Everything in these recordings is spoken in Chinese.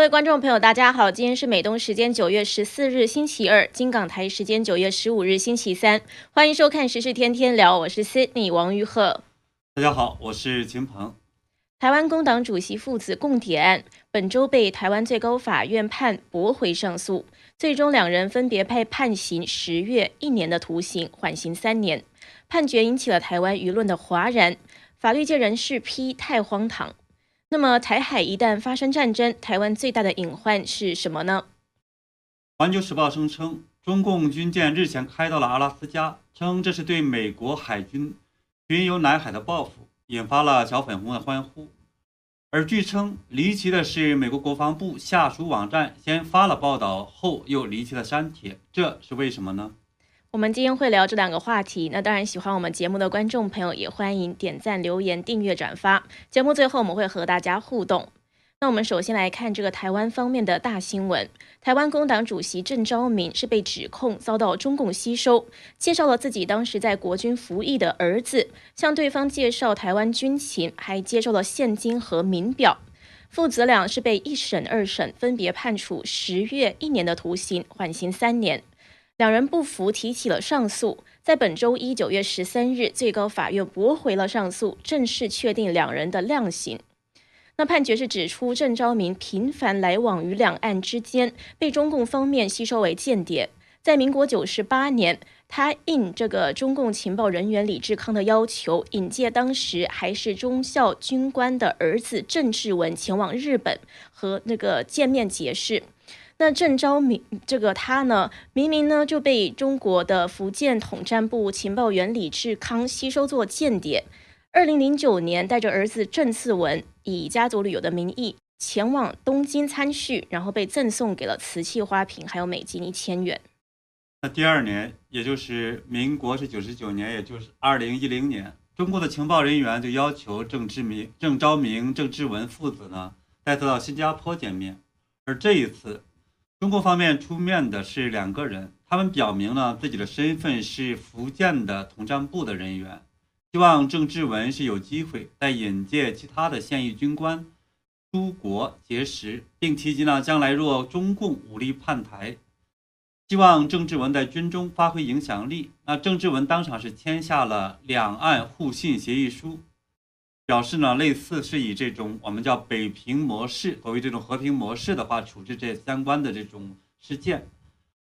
各位观众朋友，大家好，今天是美东时间九月十四日星期二，金港台时间九月十五日星期三，欢迎收看时事天天聊，我是 Sydney 王玉鹤。大家好，我是秦鹏。台湾工党主席父子共谍案本周被台湾最高法院判驳回上诉，最终两人分别被判刑十月一年的徒刑，缓刑三年。判决引起了台湾舆论的哗然，法律界人士批太荒唐。那么，台海一旦发生战争，台湾最大的隐患是什么呢？环球时报声称，中共军舰日前开到了阿拉斯加，称这是对美国海军巡游南海的报复，引发了小粉红的欢呼。而据称，离奇的是，美国国防部下属网站先发了报道，后又离奇的删帖，这是为什么呢？我们今天会聊这两个话题。那当然，喜欢我们节目的观众朋友也欢迎点赞、留言、订阅、转发。节目最后我们会和大家互动。那我们首先来看这个台湾方面的大新闻：台湾工党主席郑昭明是被指控遭到中共吸收，介绍了自己当时在国军服役的儿子，向对方介绍台湾军情，还接受了现金和名表。父子俩是被一审、二审分别判处十月一年的徒刑，缓刑三年。两人不服，提起了上诉。在本周一九月十三日，最高法院驳回了上诉，正式确定两人的量刑。那判决是指出，郑昭明频繁来往于两岸之间，被中共方面吸收为间谍。在民国九十八年，他应这个中共情报人员李志康的要求，引介当时还是中校军官的儿子郑志文前往日本和那个见面结识。那郑昭明这个他呢，明明呢就被中国的福建统战部情报员李志康吸收做间谍。二零零九年，带着儿子郑次文以家族旅游的名义前往东京参叙，然后被赠送给了瓷器花瓶，还有美金一千元。那第二年，也就是民国是九十九年，也就是二零一零年，中国的情报人员就要求郑志明、郑昭明、郑志文父子呢带他到新加坡见面，而这一次。中国方面出面的是两个人，他们表明了自己的身份是福建的统战部的人员，希望郑志文是有机会再引荐其他的现役军官出国结识，并提及呢将来若中共武力叛台，希望郑志文在军中发挥影响力。那郑志文当场是签下了两岸互信协议书。表示呢，类似是以这种我们叫北平模式，所谓这种和平模式的话，处置这相关的这种事件。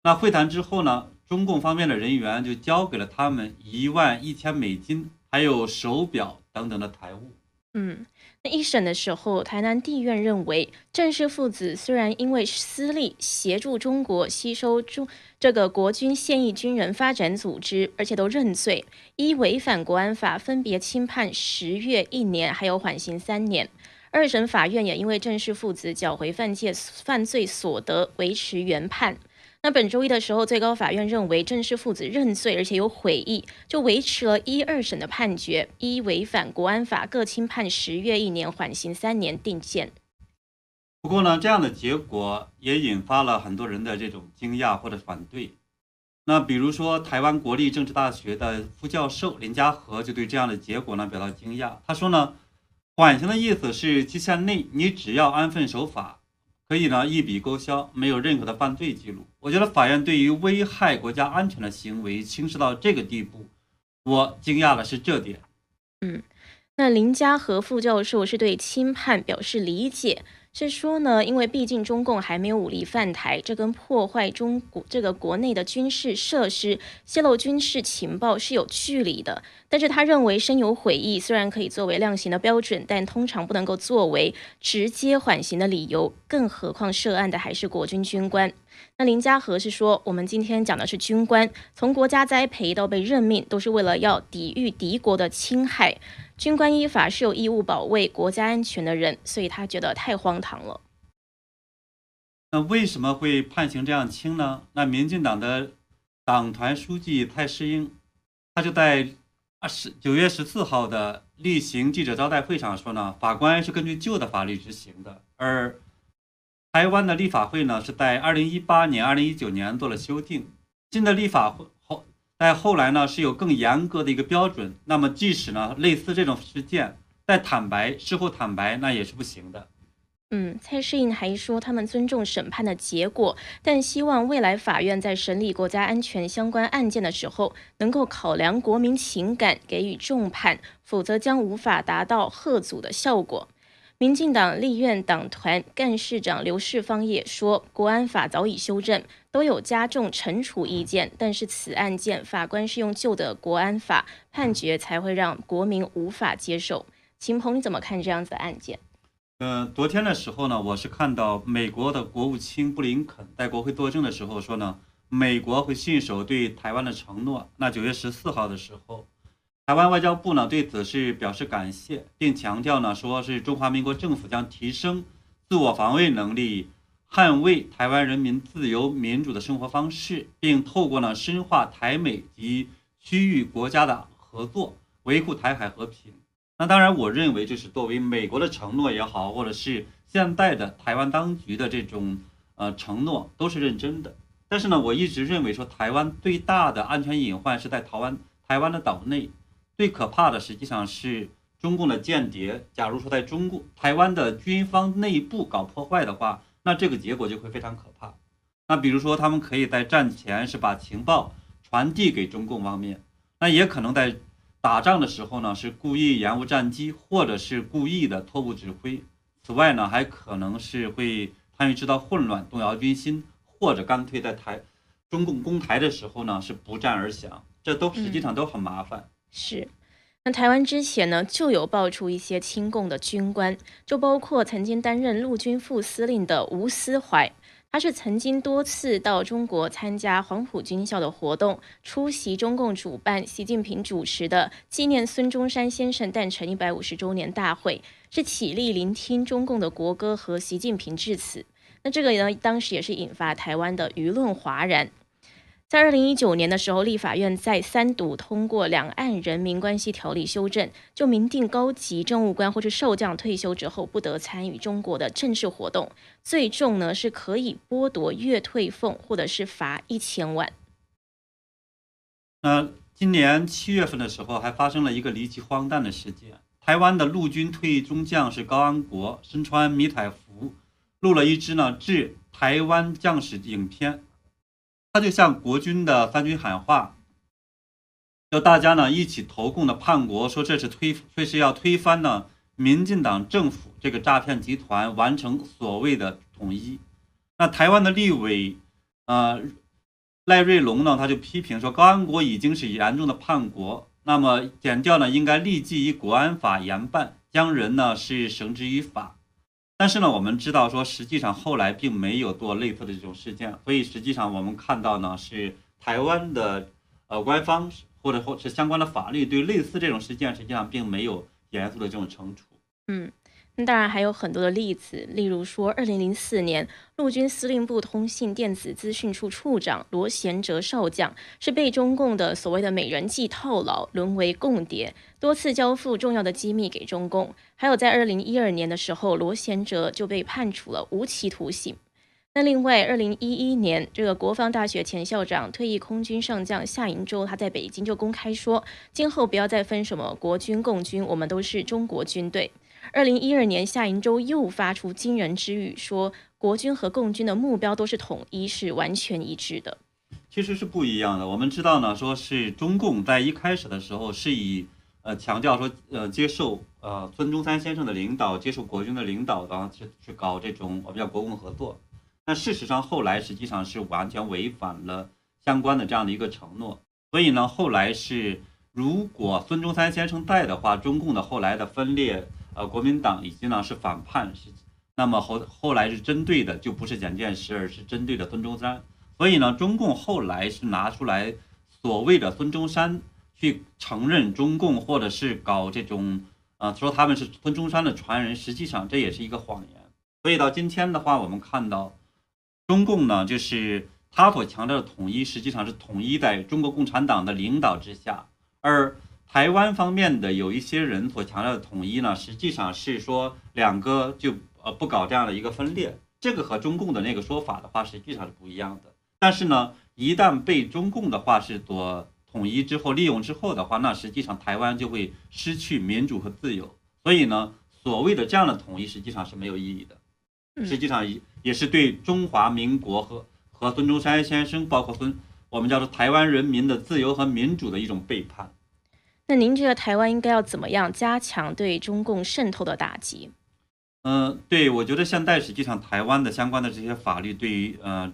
那会谈之后呢，中共方面的人员就交给了他们一万一千美金，还有手表等等的财物。嗯。一审的时候，台南地院认为郑氏父子虽然因为私利协助中国吸收中这个国军现役军人发展组织，而且都认罪，依违反国安法，分别轻判十月一年，还有缓刑三年。二审法院也因为郑氏父子缴回犯戒犯罪所得，维持原判。那本周一的时候，最高法院认为郑氏父子认罪，而且有悔意，就维持了一二审的判决，一违反国安法，各轻判十月一年，缓刑三年，定见。不过呢，这样的结果也引发了很多人的这种惊讶或者反对。那比如说，台湾国立政治大学的副教授林家和就对这样的结果呢表达惊讶。他说呢，缓刑的意思是期限内你只要安分守法。可以呢，一笔勾销，没有任何的犯罪记录。我觉得法院对于危害国家安全的行为轻视到这个地步，我惊讶的是这点。嗯，那林家和副教授是对轻判表示理解。是说呢，因为毕竟中共还没有武力犯台，这跟破坏中国这个国内的军事设施、泄露军事情报是有距离的。但是他认为深有悔意，虽然可以作为量刑的标准，但通常不能够作为直接缓刑的理由。更何况涉案的还是国军军官。那林家和是说，我们今天讲的是军官，从国家栽培到被任命，都是为了要抵御敌国的侵害。军官依法是有义务保卫国家安全的人，所以他觉得太荒唐了。那为什么会判刑这样轻呢？那民进党的党团书记蔡世英，他就在二十九月十四号的例行记者招待会上说呢，法官是根据旧的法律执行的，而台湾的立法会呢是在二零一八年、二零一九年做了修订，新的立法会但。后来呢，是有更严格的一个标准。那么，即使呢类似这种事件，在坦白事后坦白，那也是不行的。嗯，蔡世应还说，他们尊重审判的结果，但希望未来法院在审理国家安全相关案件的时候，能够考量国民情感，给予重判，否则将无法达到贺阻的效果。民进党立院党团干事长刘世芳也说，国安法早已修正，都有加重惩处意见，但是此案件法官是用旧的国安法判决，才会让国民无法接受。秦鹏，你怎么看这样子的案件？呃，昨天的时候呢，我是看到美国的国务卿布林肯在国会作证的时候说呢，美国会信守对台湾的承诺。那九月十四号的时候，台湾外交部呢对此是表示感谢，并强调呢，说是中华民国政府将提升自我防卫能力，捍卫台湾人民自由民主的生活方式，并透过呢深化台美及区域国家的合作，维护台海和平。那当然，我认为就是作为美国的承诺也好，或者是现在的台湾当局的这种呃承诺，都是认真的。但是呢，我一直认为说，台湾最大的安全隐患是在台湾台湾的岛内，最可怕的实际上是中共的间谍。假如说在中共台湾的军方内部搞破坏的话，那这个结果就会非常可怕。那比如说，他们可以在战前是把情报传递给中共方面，那也可能在。打仗的时候呢，是故意延误战机，或者是故意的错误指挥。此外呢，还可能是会参与制造混乱、动摇军心，或者干脆在台中共攻台的时候呢，是不战而降。这都实际上都很麻烦。是，那台湾之前呢，就有爆出一些亲共的军官，就包括曾经担任陆军副司令的吴思怀。他是曾经多次到中国参加黄埔军校的活动，出席中共主办、习近平主持的纪念孙中山先生诞辰一百五十周年大会，是起立聆听中共的国歌和习近平致辞。那这个呢，当时也是引发台湾的舆论哗然。在二零一九年的时候，立法院在三读通过《两岸人民关系条例》修正，就明定高级政务官或是少将退休之后不得参与中国的政治活动，最重呢是可以剥夺月退俸或者是罚一千万。那今年七月份的时候，还发生了一个离奇荒诞的事件：台湾的陆军退役中将是高安国，身穿迷彩服，录了一支呢致台湾将士影片。他就向国军的三军喊话，叫大家呢一起投共的叛国，说这是推，这是要推翻呢民进党政府这个诈骗集团，完成所谓的统一。那台湾的立委，呃，赖瑞龙呢，他就批评说，高安国已经是严重的叛国，那么检调呢应该立即以国安法严办，将人呢是绳之于法。但是呢，我们知道说，实际上后来并没有做类似的这种事件，所以实际上我们看到呢，是台湾的呃官方或者或是相关的法律对类似这种事件，实际上并没有严肃的这种惩处。嗯。那当然还有很多的例子，例如说，二零零四年，陆军司令部通信电子资讯处处长罗贤哲少将是被中共的所谓的美人计套牢，沦为共谍，多次交付重要的机密给中共。还有在二零一二年的时候，罗贤哲就被判处了无期徒刑。那另外，二零一一年，这个国防大学前校长、退役空军上将夏银洲，他在北京就公开说，今后不要再分什么国军、共军，我们都是中国军队。二零一二年，夏银洲又发出惊人之语，说国军和共军的目标都是统一，是完全一致的。其实是不一样的。我们知道呢，说是中共在一开始的时候是以呃强调说呃接受呃孙中山先生的领导，接受国军的领导，然后去去搞这种我们叫国共合作。但事实上后来实际上是完全违反了相关的这样的一个承诺。所以呢，后来是如果孙中山先生在的话，中共的后来的分裂。呃，国民党以及呢是反叛，是那么后后来是针对的就不是蒋介石，而是针对的孙中山。所以呢，中共后来是拿出来所谓的孙中山去承认中共，或者是搞这种啊说他们是孙中山的传人，实际上这也是一个谎言。所以到今天的话，我们看到中共呢，就是他所强调的统一，实际上是统一在中国共产党的领导之下，而。台湾方面的有一些人所强调的统一呢，实际上是说两个就呃不搞这样的一个分裂，这个和中共的那个说法的话实际上是不一样的。但是呢，一旦被中共的话是所统一之后利用之后的话，那实际上台湾就会失去民主和自由。所以呢，所谓的这样的统一实际上是没有意义的。实际上也也是对中华民国和和孙中山先生，包括孙我们叫做台湾人民的自由和民主的一种背叛。那您觉得台湾应该要怎么样加强对中共渗透的打击？嗯，对，我觉得现在实际上台湾的相关的这些法律对于呃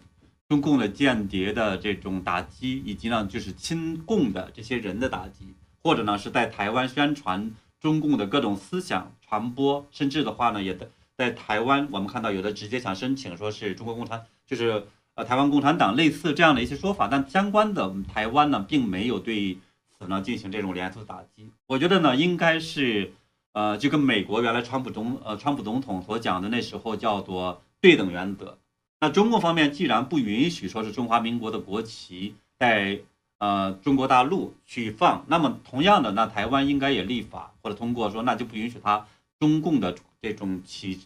中共的间谍的这种打击，以及呢就是亲共的这些人的打击，或者呢是在台湾宣传中共的各种思想传播，甚至的话呢也在在台湾我们看到有的直接想申请说是中国共产，就是呃台湾共产党类似这样的一些说法，但相关的台湾呢并没有对。可能进行这种连锁打击，我觉得呢应该是，呃，就跟美国原来川普总呃川普总统所讲的那时候叫做对等原则。那中共方面既然不允许说是中华民国的国旗在呃中国大陆去放，那么同样的，那台湾应该也立法或者通过说，那就不允许他中共的这种旗，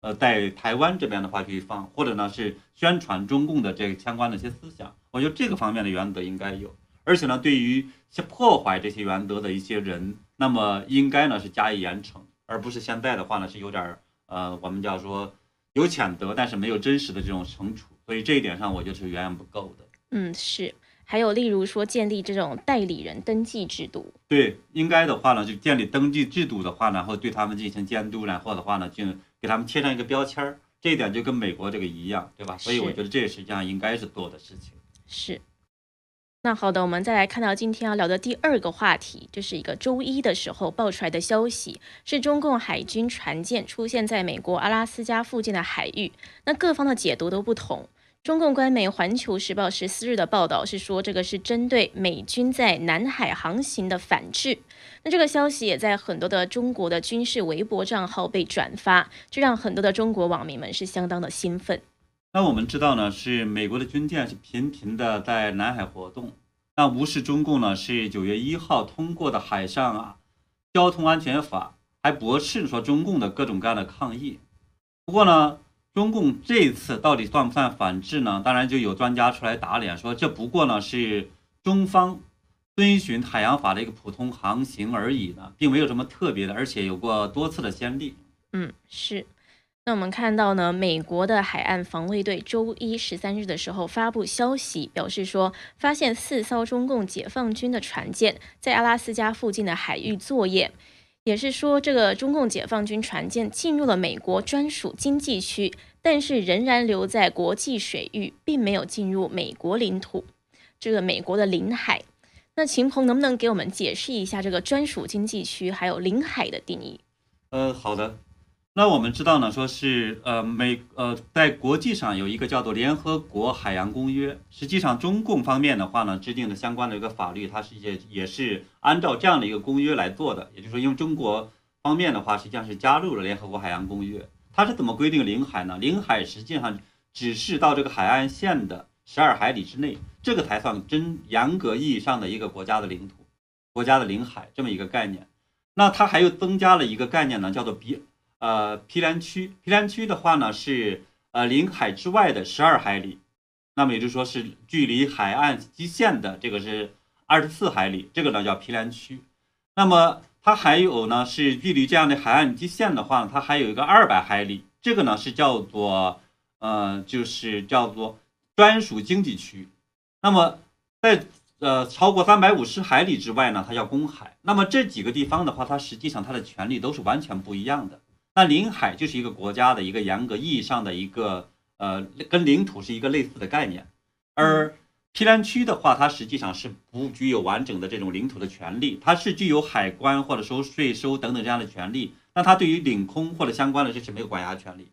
呃，在台湾这边的话去放，或者呢是宣传中共的这个相关的一些思想。我觉得这个方面的原则应该有。而且呢，对于些破坏这些原则的一些人，那么应该呢是加以严惩，而不是现在的话呢是有点儿呃，我们叫说有谴责，但是没有真实的这种惩处。所以这一点上，我觉得是远远不够的。嗯，是。还有例如说建立这种代理人登记制度。对，应该的话呢，就建立登记制度的话，然后对他们进行监督，然后的话呢，就给他们贴上一个标签儿。这一点就跟美国这个一样，对吧？所以我觉得这实际上应该是做的事情。是。那好的，我们再来看到今天要聊的第二个话题，就是一个周一的时候爆出来的消息，是中共海军船舰出现在美国阿拉斯加附近的海域。那各方的解读都不同。中共官媒《环球时报》十四日的报道是说，这个是针对美军在南海航行的反制。那这个消息也在很多的中国的军事微博账号被转发，这让很多的中国网民们是相当的兴奋。那我们知道呢，是美国的军舰是频频的在南海活动，那无视中共呢是九月一号通过的海上啊交通安全法，还驳斥说中共的各种各样的抗议。不过呢，中共这次到底算不算反制呢？当然就有专家出来打脸，说这不过呢是中方遵循海洋法的一个普通航行而已呢，并没有什么特别的，而且有过多次的先例。嗯，是。那我们看到呢，美国的海岸防卫队周一十三日的时候发布消息，表示说发现四艘中共解放军的船舰在阿拉斯加附近的海域作业，也是说这个中共解放军船舰进入了美国专属经济区，但是仍然留在国际水域，并没有进入美国领土，这个美国的领海。那秦鹏能不能给我们解释一下这个专属经济区还有领海的定义？嗯，好的。那我们知道呢，说是呃美呃在国际上有一个叫做联合国海洋公约，实际上中共方面的话呢制定的相关的一个法律，它是也也是按照这样的一个公约来做的。也就是说，因为中国方面的话实际上是加入了联合国海洋公约，它是怎么规定领海呢？领海实际上只是到这个海岸线的十二海里之内，这个才算真严格意义上的一个国家的领土，国家的领海这么一个概念。那它还又增加了一个概念呢，叫做比。呃，毗连区，毗连区的话呢是呃领海之外的十二海里，那么也就是说是距离海岸基线的这个是二十四海里，这个呢叫毗连区。那么它还有呢是距离这样的海岸基线的话，它还有一个二百海里，这个呢是叫做呃就是叫做专属经济区。那么在呃超过三百五十海里之外呢，它叫公海。那么这几个地方的话，它实际上它的权利都是完全不一样的。那领海就是一个国家的一个严格意义上的一个呃，跟领土是一个类似的概念，而毗连区的话，它实际上是不具有完整的这种领土的权利，它是具有海关或者收税收等等这样的权利，那它对于领空或者相关的这是没有管辖权利，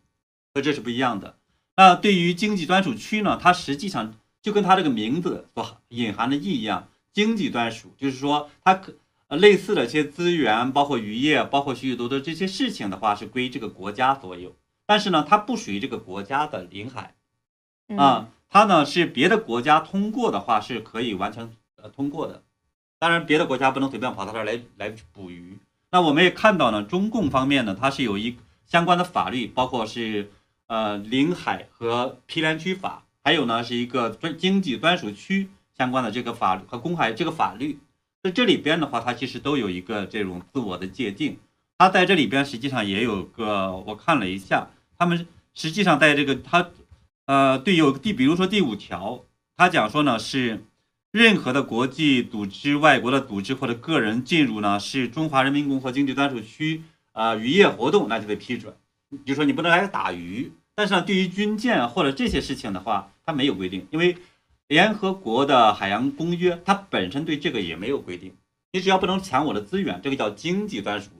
所以这是不一样的。那对于经济专属区呢，它实际上就跟它这个名字所隐含的意义一样，经济专属，就是说它可。呃，类似的一些资源，包括渔业，包括许许多多这些事情的话，是归这个国家所有。但是呢，它不属于这个国家的领海，啊，它呢是别的国家通过的话是可以完成呃通过的。当然，别的国家不能随便跑到这儿来来捕鱼。那我们也看到呢，中共方面呢，它是有一相关的法律，包括是呃领海和毗连区法，还有呢是一个专经济专属区相关的这个法律和公海这个法律。在这里边的话，它其实都有一个这种自我的界定。它在这里边实际上也有个，我看了一下，他们实际上在这个它，呃，对有第，比如说第五条，它讲说呢是任何的国际组织、外国的组织或者个人进入呢是中华人民共和国经济专属区啊渔业活动，那就得批准。就说你不能来打鱼，但是呢，对于军舰或者这些事情的话，它没有规定，因为联合国的海洋公约它本身对这个也没有规定。你只要不能抢我的资源，这个叫经济专属，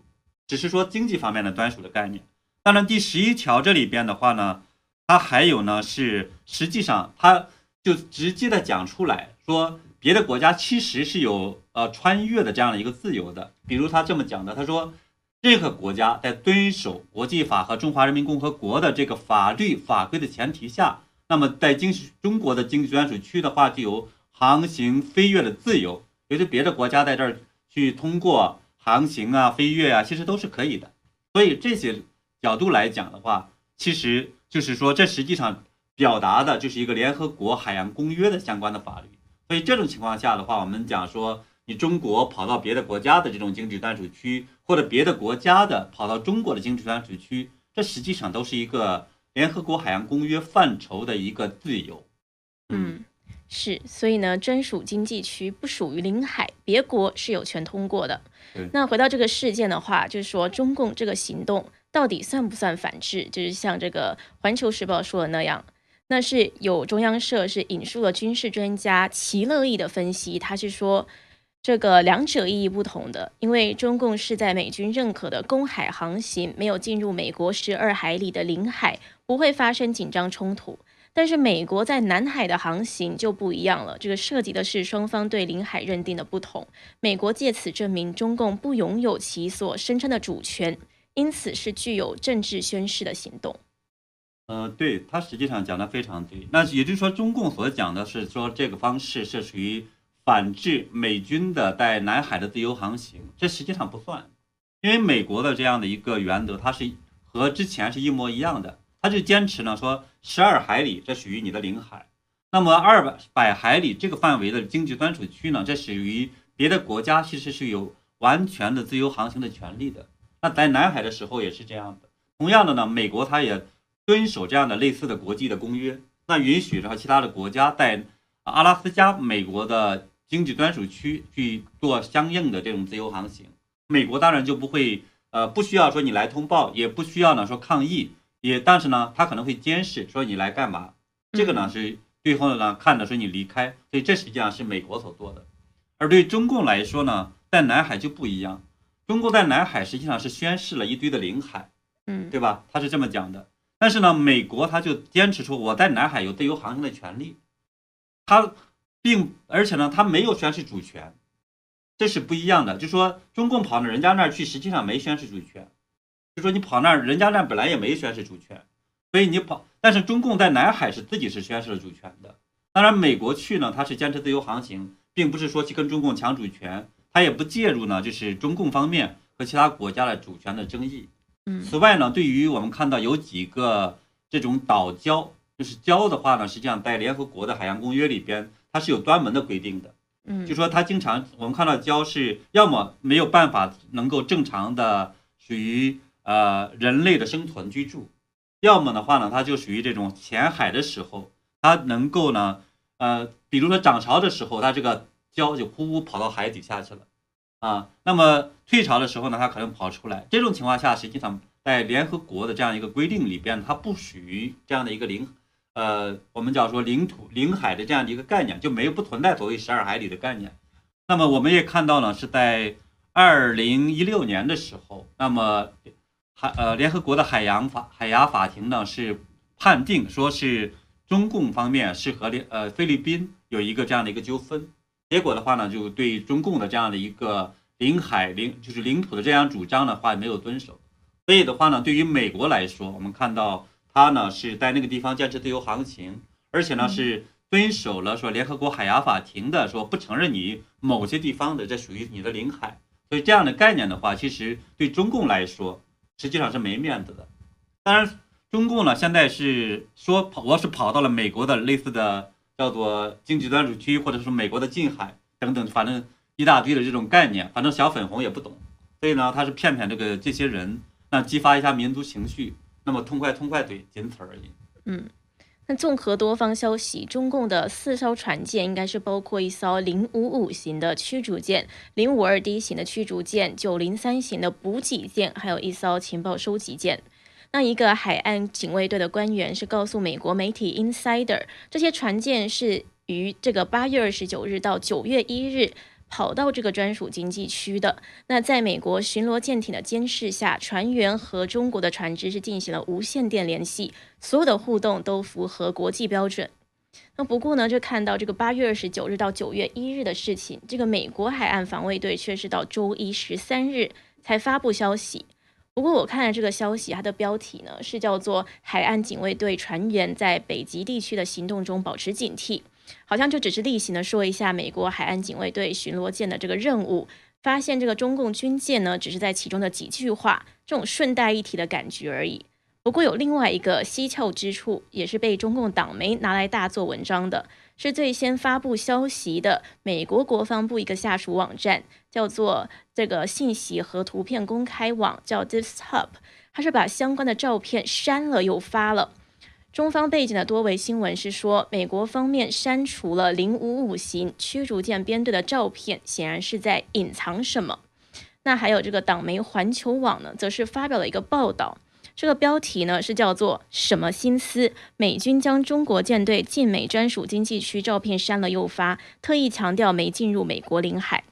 只是说经济方面的专属的概念。当然，第十一条这里边的话呢，它还有呢是实际上它就直接的讲出来说，别的国家其实是有呃穿越的这样的一个自由的。比如他这么讲的，他说，任何国家在遵守国际法和中华人民共和国的这个法律法规的前提下，那么在经中国的经济专属区的话，就有航行飞跃的自由。有些别的国家在这儿去通过航行啊、飞跃啊，其实都是可以的。所以这些角度来讲的话，其实就是说，这实际上表达的就是一个联合国海洋公约的相关的法律。所以这种情况下的话，我们讲说，你中国跑到别的国家的这种经济专属区，或者别的国家的跑到中国的经济专属区，这实际上都是一个联合国海洋公约范畴的一个自由。嗯。是，所以呢，专属经济区不属于领海，别国是有权通过的。那回到这个事件的话，就是说中共这个行动到底算不算反制？就是像这个《环球时报》说的那样，那是有中央社是引述了军事专家齐乐意的分析，他是说这个两者意义不同的，因为中共是在美军认可的公海航行，没有进入美国十二海里的领海，不会发生紧张冲突。但是美国在南海的航行就不一样了，这个涉及的是双方对领海认定的不同。美国借此证明中共不拥有其所声称的主权，因此是具有政治宣示的行动。呃，对他实际上讲的非常对。那也就是说，中共所讲的是说这个方式是属于反制美军的在南海的自由航行，这实际上不算，因为美国的这样的一个原则，它是和之前是一模一样的。他就坚持呢，说十二海里这属于你的领海，那么二百百海里这个范围的经济专属区呢，这属于别的国家，其实是有完全的自由航行的权利的。那在南海的时候也是这样的。同样的呢，美国它也遵守这样的类似的国际的公约，那允许着其他的国家在阿拉斯加美国的经济专属区去做相应的这种自由航行。美国当然就不会呃不需要说你来通报，也不需要呢说抗议。也，但是呢，他可能会监视，说你来干嘛？这个呢是最后呢看着说你离开，所以这实际上是美国所做的。而对中共来说呢，在南海就不一样。中共在南海实际上是宣示了一堆的领海，嗯，对吧？他是这么讲的。但是呢，美国他就坚持说我在南海有自由航行的权利，他并而且呢，他没有宣示主权，这是不一样的。就说中共跑到人家那儿去，实际上没宣示主权。就说你跑那儿，人家那本来也没宣示主权，所以你跑。但是中共在南海是自己是宣示了主权的。当然，美国去呢，他是坚持自由航行，并不是说去跟中共抢主权，他也不介入呢，就是中共方面和其他国家的主权的争议。嗯。此外呢，对于我们看到有几个这种岛礁，就是礁的话呢，实际上在联合国的海洋公约里边，它是有专门的规定的。嗯。就说它经常我们看到礁是要么没有办法能够正常的属于。呃，人类的生存居住，要么的话呢，它就属于这种浅海的时候，它能够呢，呃，比如说涨潮的时候，它这个礁就呼呼跑到海底下去了，啊，那么退潮的时候呢，它可能跑出来。这种情况下，实际上在联合国的这样一个规定里边，它不属于这样的一个领，呃，我们叫说领土、领海的这样的一个概念，就没有不存在所谓十二海里的概念。那么我们也看到呢，是在二零一六年的时候，那么。海呃，联合国的海洋法海牙法庭呢是判定说是中共方面是和联呃菲律宾有一个这样的一个纠纷，结果的话呢，就对中共的这样的一个领海领就是领土的这样主张的话没有遵守，所以的话呢，对于美国来说，我们看到他呢是在那个地方坚持自由航行，而且呢是遵守了说联合国海牙法庭的说不承认你某些地方的这属于你的领海，所以这样的概念的话，其实对中共来说。实际上是没面子的。当然，中共呢现在是说跑，我是跑到了美国的类似的叫做经济专属区，或者是美国的近海等等，反正一大堆的这种概念，反正小粉红也不懂，所以呢他是骗骗这个这些人，那激发一下民族情绪。那么痛快痛快怼，仅此而已。嗯。那综合多方消息，中共的四艘船舰应该是包括一艘零五五型的驱逐舰、零五二 D 型的驱逐舰、九零三型的补给舰，还有一艘情报收集舰。那一个海岸警卫队的官员是告诉美国媒体 Insider，这些船舰是于这个八月二十九日到九月一日。跑到这个专属经济区的，那在美国巡逻舰艇的监视下，船员和中国的船只是进行了无线电联系，所有的互动都符合国际标准。那不过呢，就看到这个八月二十九日到九月一日的事情，这个美国海岸防卫队却是到周一十三日才发布消息。不过我看了这个消息，它的标题呢是叫做“海岸警卫队船员在北极地区的行动中保持警惕”。好像就只是例行的说一下美国海岸警卫队巡逻舰的这个任务，发现这个中共军舰呢，只是在其中的几句话这种顺带一提的感觉而已。不过有另外一个蹊跷之处，也是被中共党媒拿来大做文章的，是最先发布消息的美国国防部一个下属网站，叫做这个信息和图片公开网，叫 This Hub，它是把相关的照片删了又发了。中方背景的多维新闻是说，美国方面删除了零五五型驱逐舰编队的照片，显然是在隐藏什么。那还有这个党媒环球网呢，则是发表了一个报道，这个标题呢是叫做“什么心思？美军将中国舰队进美专属经济区照片删了又发，特意强调没进入美国领海。”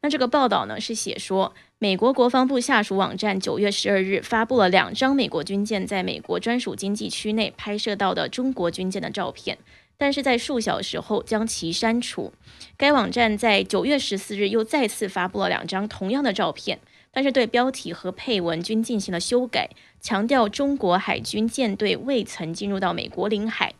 那这个报道呢是写说。美国国防部下属网站九月十二日发布了两张美国军舰在美国专属经济区内拍摄到的中国军舰的照片，但是在数小时后将其删除。该网站在九月十四日又再次发布了两张同样的照片，但是对标题和配文均进行了修改，强调中国海军舰队未曾进入到美国领海。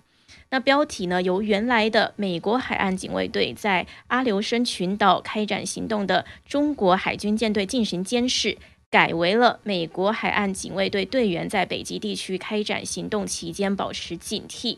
那标题呢？由原来的美国海岸警卫队在阿留申群岛开展行动的中国海军舰队进行监视，改为了美国海岸警卫队队员在北极地区开展行动期间保持警惕。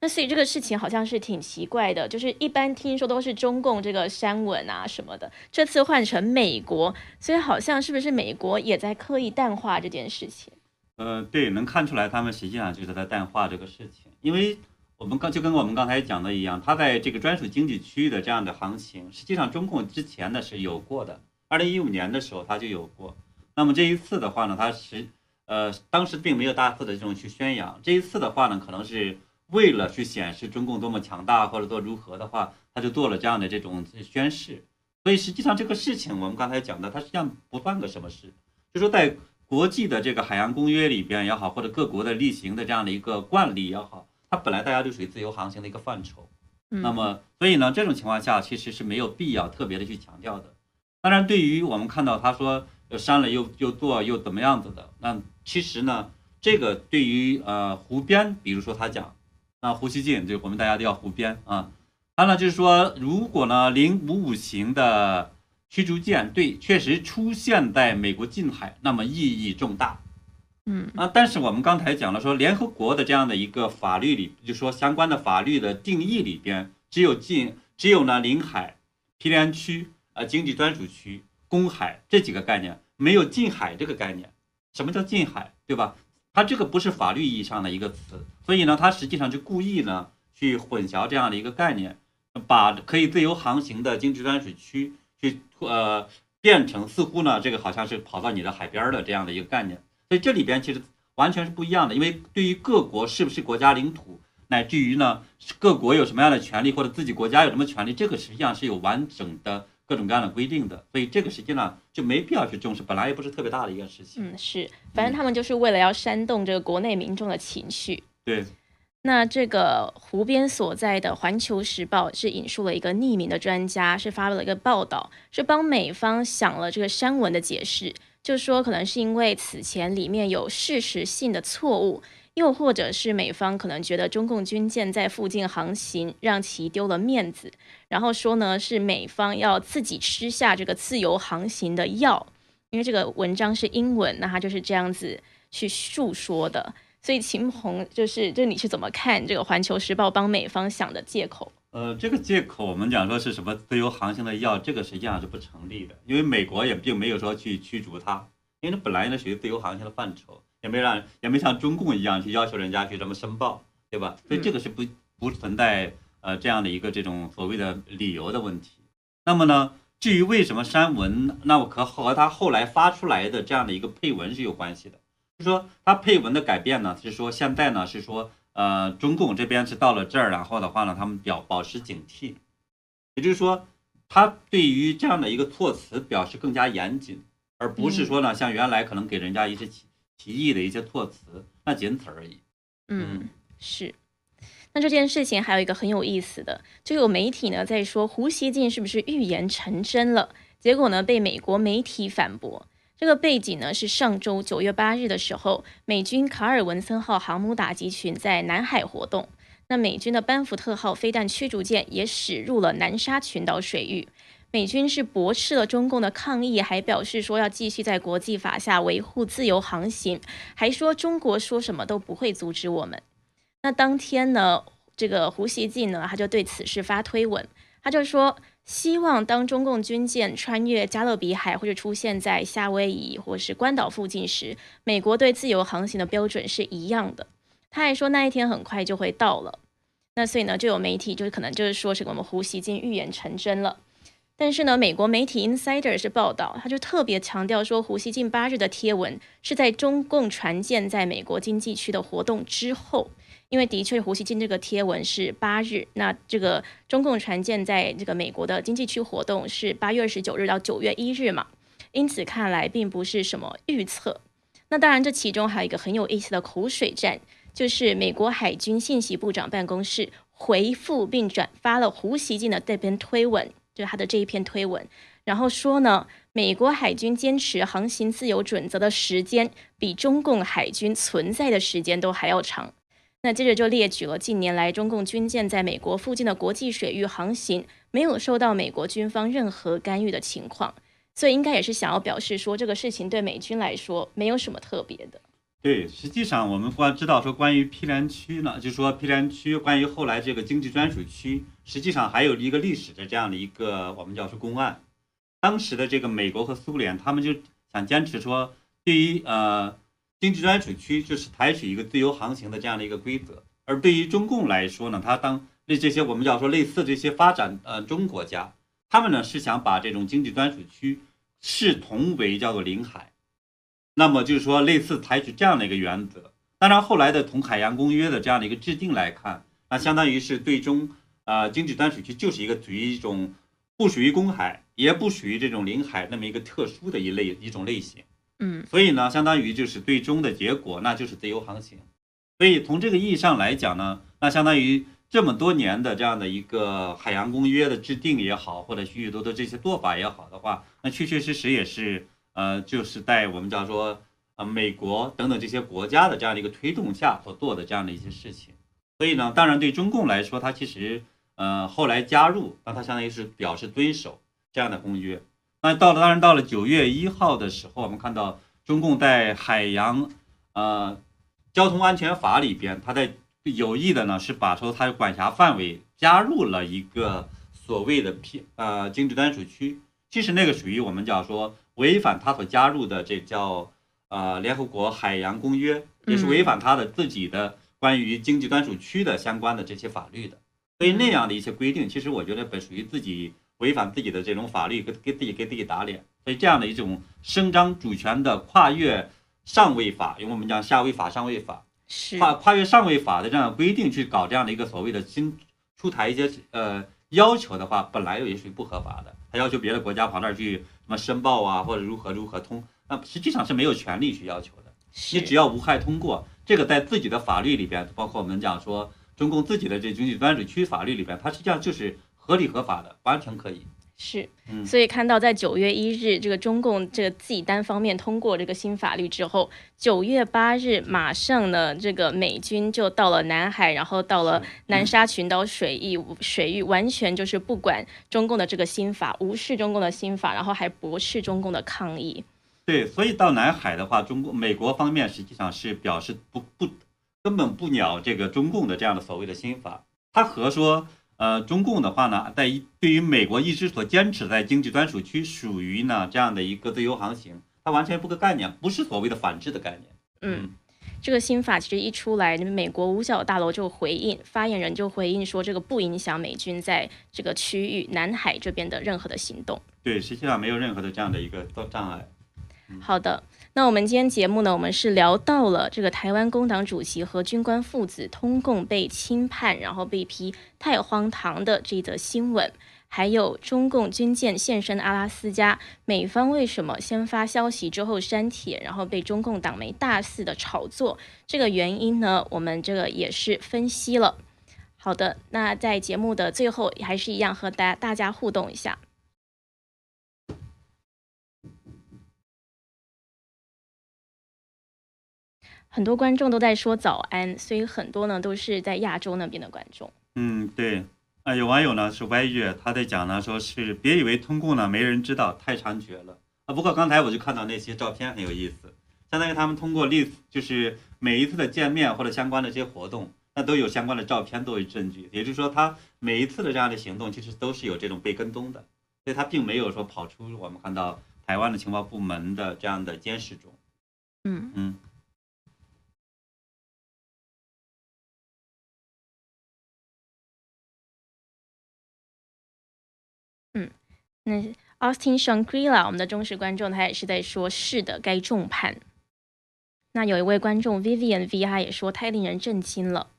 那所以这个事情好像是挺奇怪的，就是一般听说都是中共这个删文啊什么的，这次换成美国，所以好像是不是美国也在刻意淡化这件事情？呃，对，能看出来他们实际上就是在淡化这个事情，因为。我们刚就跟我们刚才讲的一样，它在这个专属经济区域的这样的行情，实际上中共之前呢是有过的。二零一五年的时候它就有过。那么这一次的话呢，它是呃当时并没有大肆的这种去宣扬。这一次的话呢，可能是为了去显示中共多么强大或者做如何的话，他就做了这样的这种宣誓。所以实际上这个事情我们刚才讲的，它实际上不算个什么事，就说在国际的这个海洋公约里边也好，或者各国的例行的这样的一个惯例也好。它本来大家就属于自由航行的一个范畴，那么所以呢，这种情况下其实是没有必要特别的去强调的。当然，对于我们看到他说删了又又做又怎么样子的，那其实呢，这个对于呃湖边，比如说他讲，那胡锡进就我们大家都要湖边啊，他呢就是说，如果呢零五五型的驱逐舰对确实出现在美国近海，那么意义重大。嗯啊，但是我们刚才讲了，说联合国的这样的一个法律里，就说相关的法律的定义里边，只有近，只有呢领海、毗连区、啊经济专属区、公海这几个概念，没有近海这个概念。什么叫近海，对吧？它这个不是法律意义上的一个词，所以呢，它实际上就故意呢去混淆这样的一个概念，把可以自由航行的经济专属区去呃变成似乎呢这个好像是跑到你的海边的这样的一个概念。所以这里边其实完全是不一样的，因为对于各国是不是国家领土，乃至于呢各国有什么样的权利或者自己国家有什么权利，这个实际上是有完整的各种各样的规定的。所以这个实际上就没必要去重视，本来也不是特别大的一件事情。嗯，是，反正他们就是为了要煽动这个国内民众的情绪。对。那这个湖边所在的《环球时报》是引述了一个匿名的专家，是发了一个报道，是帮美方想了这个删文的解释。就说可能是因为此前里面有事实性的错误，又或者是美方可能觉得中共军舰在附近航行让其丢了面子，然后说呢是美方要自己吃下这个自由航行的药，因为这个文章是英文，那他就是这样子去述说的。所以秦鹏就是，就你是怎么看这个《环球时报》帮美方想的借口？呃，这个借口我们讲说是什么自由航行的药，这个实际上是不成立的，因为美国也并没有说去驱逐它，因为它本来呢属于自由航行的范畴，也没让也没像中共一样去要求人家去这么申报，对吧？所以这个是不不存在呃这样的一个这种所谓的理由的问题。那么呢，至于为什么删文，那我可和他后来发出来的这样的一个配文是有关系的。就说他配文的改变呢，是说现在呢是说呃中共这边是到了这儿，然后的话呢，他们表保持警惕，也就是说他对于这样的一个措辞表示更加严谨。而不是说呢，像原来可能给人家一些提提议的一些措辞，那仅此而已。嗯，是。那这件事情还有一个很有意思的，就有媒体呢在说胡锡进是不是预言成真了？结果呢被美国媒体反驳。这个背景呢是上周九月八日的时候，美军卡尔文森号航母打击群在南海活动，那美军的班福特号飞弹驱逐舰也驶入了南沙群岛水域。美军是驳斥了中共的抗议，还表示说要继续在国际法下维护自由航行，还说中国说什么都不会阻止我们。那当天呢，这个胡锡进呢，他就对此事发推文，他就说希望当中共军舰穿越加勒比海或者出现在夏威夷或是关岛附近时，美国对自由航行的标准是一样的。他还说那一天很快就会到了。那所以呢，就有媒体就是可能就是说是我们胡锡进预言成真了。但是呢，美国媒体 Insider 是报道，他就特别强调说，胡锡进八日的贴文是在中共船舰在美国经济区的活动之后，因为的确胡锡进这个贴文是八日，那这个中共船舰在这个美国的经济区活动是八月二十九日到九月一日嘛，因此看来并不是什么预测。那当然，这其中还有一个很有意思的口水战，就是美国海军信息部长办公室回复并转发了胡锡进的这篇推文。就是他的这一篇推文，然后说呢，美国海军坚持航行自由准则的时间比中共海军存在的时间都还要长。那接着就列举了近年来中共军舰在美国附近的国际水域航行没有受到美国军方任何干预的情况，所以应该也是想要表示说这个事情对美军来说没有什么特别的。对，实际上我们关知道说关于毗连区呢，就说毗连区关于后来这个经济专属区，实际上还有一个历史的这样的一个我们叫是公案。当时的这个美国和苏联，他们就想坚持说，对于呃经济专属区就是采取一个自由航行的这样的一个规则，而对于中共来说呢，他当那这些我们叫说类似这些发展呃中国家，他们呢是想把这种经济专属区视同为叫做领海。那么就是说，类似采取这样的一个原则。当然，后来的从海洋公约的这样的一个制定来看，那相当于是最终，呃，经济专属区就是一个属于一种不属于公海，也不属于这种领海那么一个特殊的一类一种类型。嗯，所以呢，相当于就是最终的结果，那就是自由航行。所以从这个意义上来讲呢，那相当于这么多年的这样的一个海洋公约的制定也好，或者许许多多这些做法也好的话，那确确实实也是。呃，就是在我们叫说，呃，美国等等这些国家的这样的一个推动下所做的这样的一些事情，所以呢，当然对中共来说，它其实，呃，后来加入，那它相当于是表示遵守这样的公约。那到了，当然到了九月一号的时候，我们看到中共在海洋，呃，交通安全法里边，它在有意的呢是把说它的管辖范围加入了一个所谓的 P 呃经济专属区，其实那个属于我们讲说。违反他所加入的这叫呃联合国海洋公约，也是违反他的自己的关于经济专属区的相关的这些法律的。所以那样的一些规定，其实我觉得本属于自己违反自己的这种法律，给给自己给自己打脸。所以这样的一种伸张主权的跨越上位法，因为我们讲下位法、上位法，跨跨越上位法的这样规定去搞这样的一个所谓的新出台一些呃要求的话，本来也属于不合法的。他要求别的国家跑那儿去。什么申报啊，或者如何如何通，那实际上是没有权利去要求的。你只要无害通过，这个在自己的法律里边，包括我们讲说中共自己的这经济专属区法律里边，它实际上就是合理合法的，完全可以。是，所以看到在九月一日，这个中共这个自己单方面通过这个新法律之后，九月八日马上呢，这个美军就到了南海，然后到了南沙群岛水域，水域完全就是不管中共的这个新法，无视中共的新法，然后还驳斥中共的抗议。对，所以到南海的话，中共美国方面实际上是表示不不根本不鸟这个中共的这样的所谓的新法，他和说。呃，中共的话呢，在对于美国一直所坚持在经济专属区属于呢这样的一个自由航行，它完全不个概念，不是所谓的反制的概念。嗯，这个新法其实一出来，美国五角大楼就回应，发言人就回应说，这个不影响美军在这个区域南海这边的任何的行动。对，实际上没有任何的这样的一个障碍。好的，那我们今天节目呢，我们是聊到了这个台湾工党主席和军官父子通共被轻判，然后被批太荒唐的这则新闻，还有中共军舰现身阿拉斯加，美方为什么先发消息之后删帖，然后被中共党媒大肆的炒作，这个原因呢，我们这个也是分析了。好的，那在节目的最后，还是一样和大大家互动一下。很多观众都在说早安，所以很多呢都是在亚洲那边的观众。嗯，对，啊，有网友呢是歪月，他在讲呢，说是别以为通共呢没人知道，太猖獗了啊。不过刚才我就看到那些照片很有意思，相当于他们通过历就是每一次的见面或者相关的这些活动，那都有相关的照片作为证据。也就是说，他每一次的这样的行动，其实都是有这种被跟踪的，所以他并没有说跑出我们看到台湾的情报部门的这样的监视中。嗯嗯。嗯，那 Austin Shangri-La，我们的忠实观众，他也是在说，是的，该重判。那有一位观众 Vivian V，他也说太令人震惊了。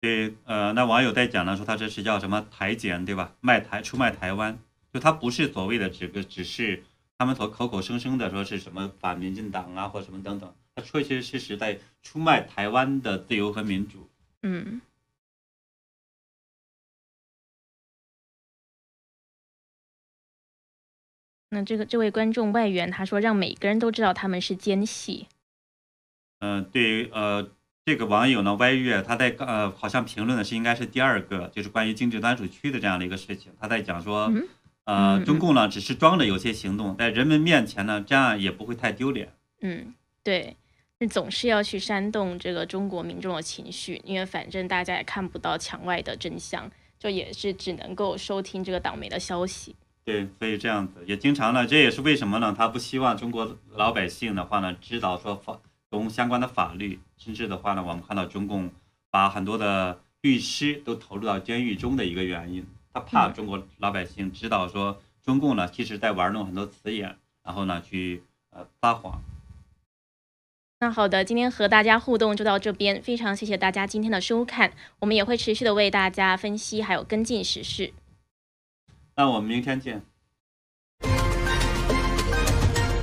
对，呃，那网友在讲呢，说他这是叫什么台检，对吧？卖台出卖台湾，就他不是所谓的这个，只是他们所口口声声的说是什么反民进党啊，或什么等等，他确确实实在出卖台湾的自由和民主。嗯。那这个这位观众外援他说，让每个人都知道他们是奸细。嗯，对，呃，这个网友呢，歪月他在呃，好像评论的是应该是第二个，就是关于经济专属区的这样的一个事情。他在讲说，呃，中共呢只是装着有些行动，在人们面前呢，这样也不会太丢脸。嗯，对，那总是要去煽动这个中国民众的情绪，因为反正大家也看不到墙外的真相，就也是只能够收听这个倒霉的消息。对，所以这样子也经常呢，这也是为什么呢？他不希望中国老百姓的话呢，知道说法中相关的法律，甚至的话呢，我们看到中共把很多的律师都投入到监狱中的一个原因，他怕中国老百姓知道说中共呢，其实在玩弄很多词眼，然后呢去呃撒谎。那好的，今天和大家互动就到这边，非常谢谢大家今天的收看，我们也会持续的为大家分析还有跟进时事。那我们明天见。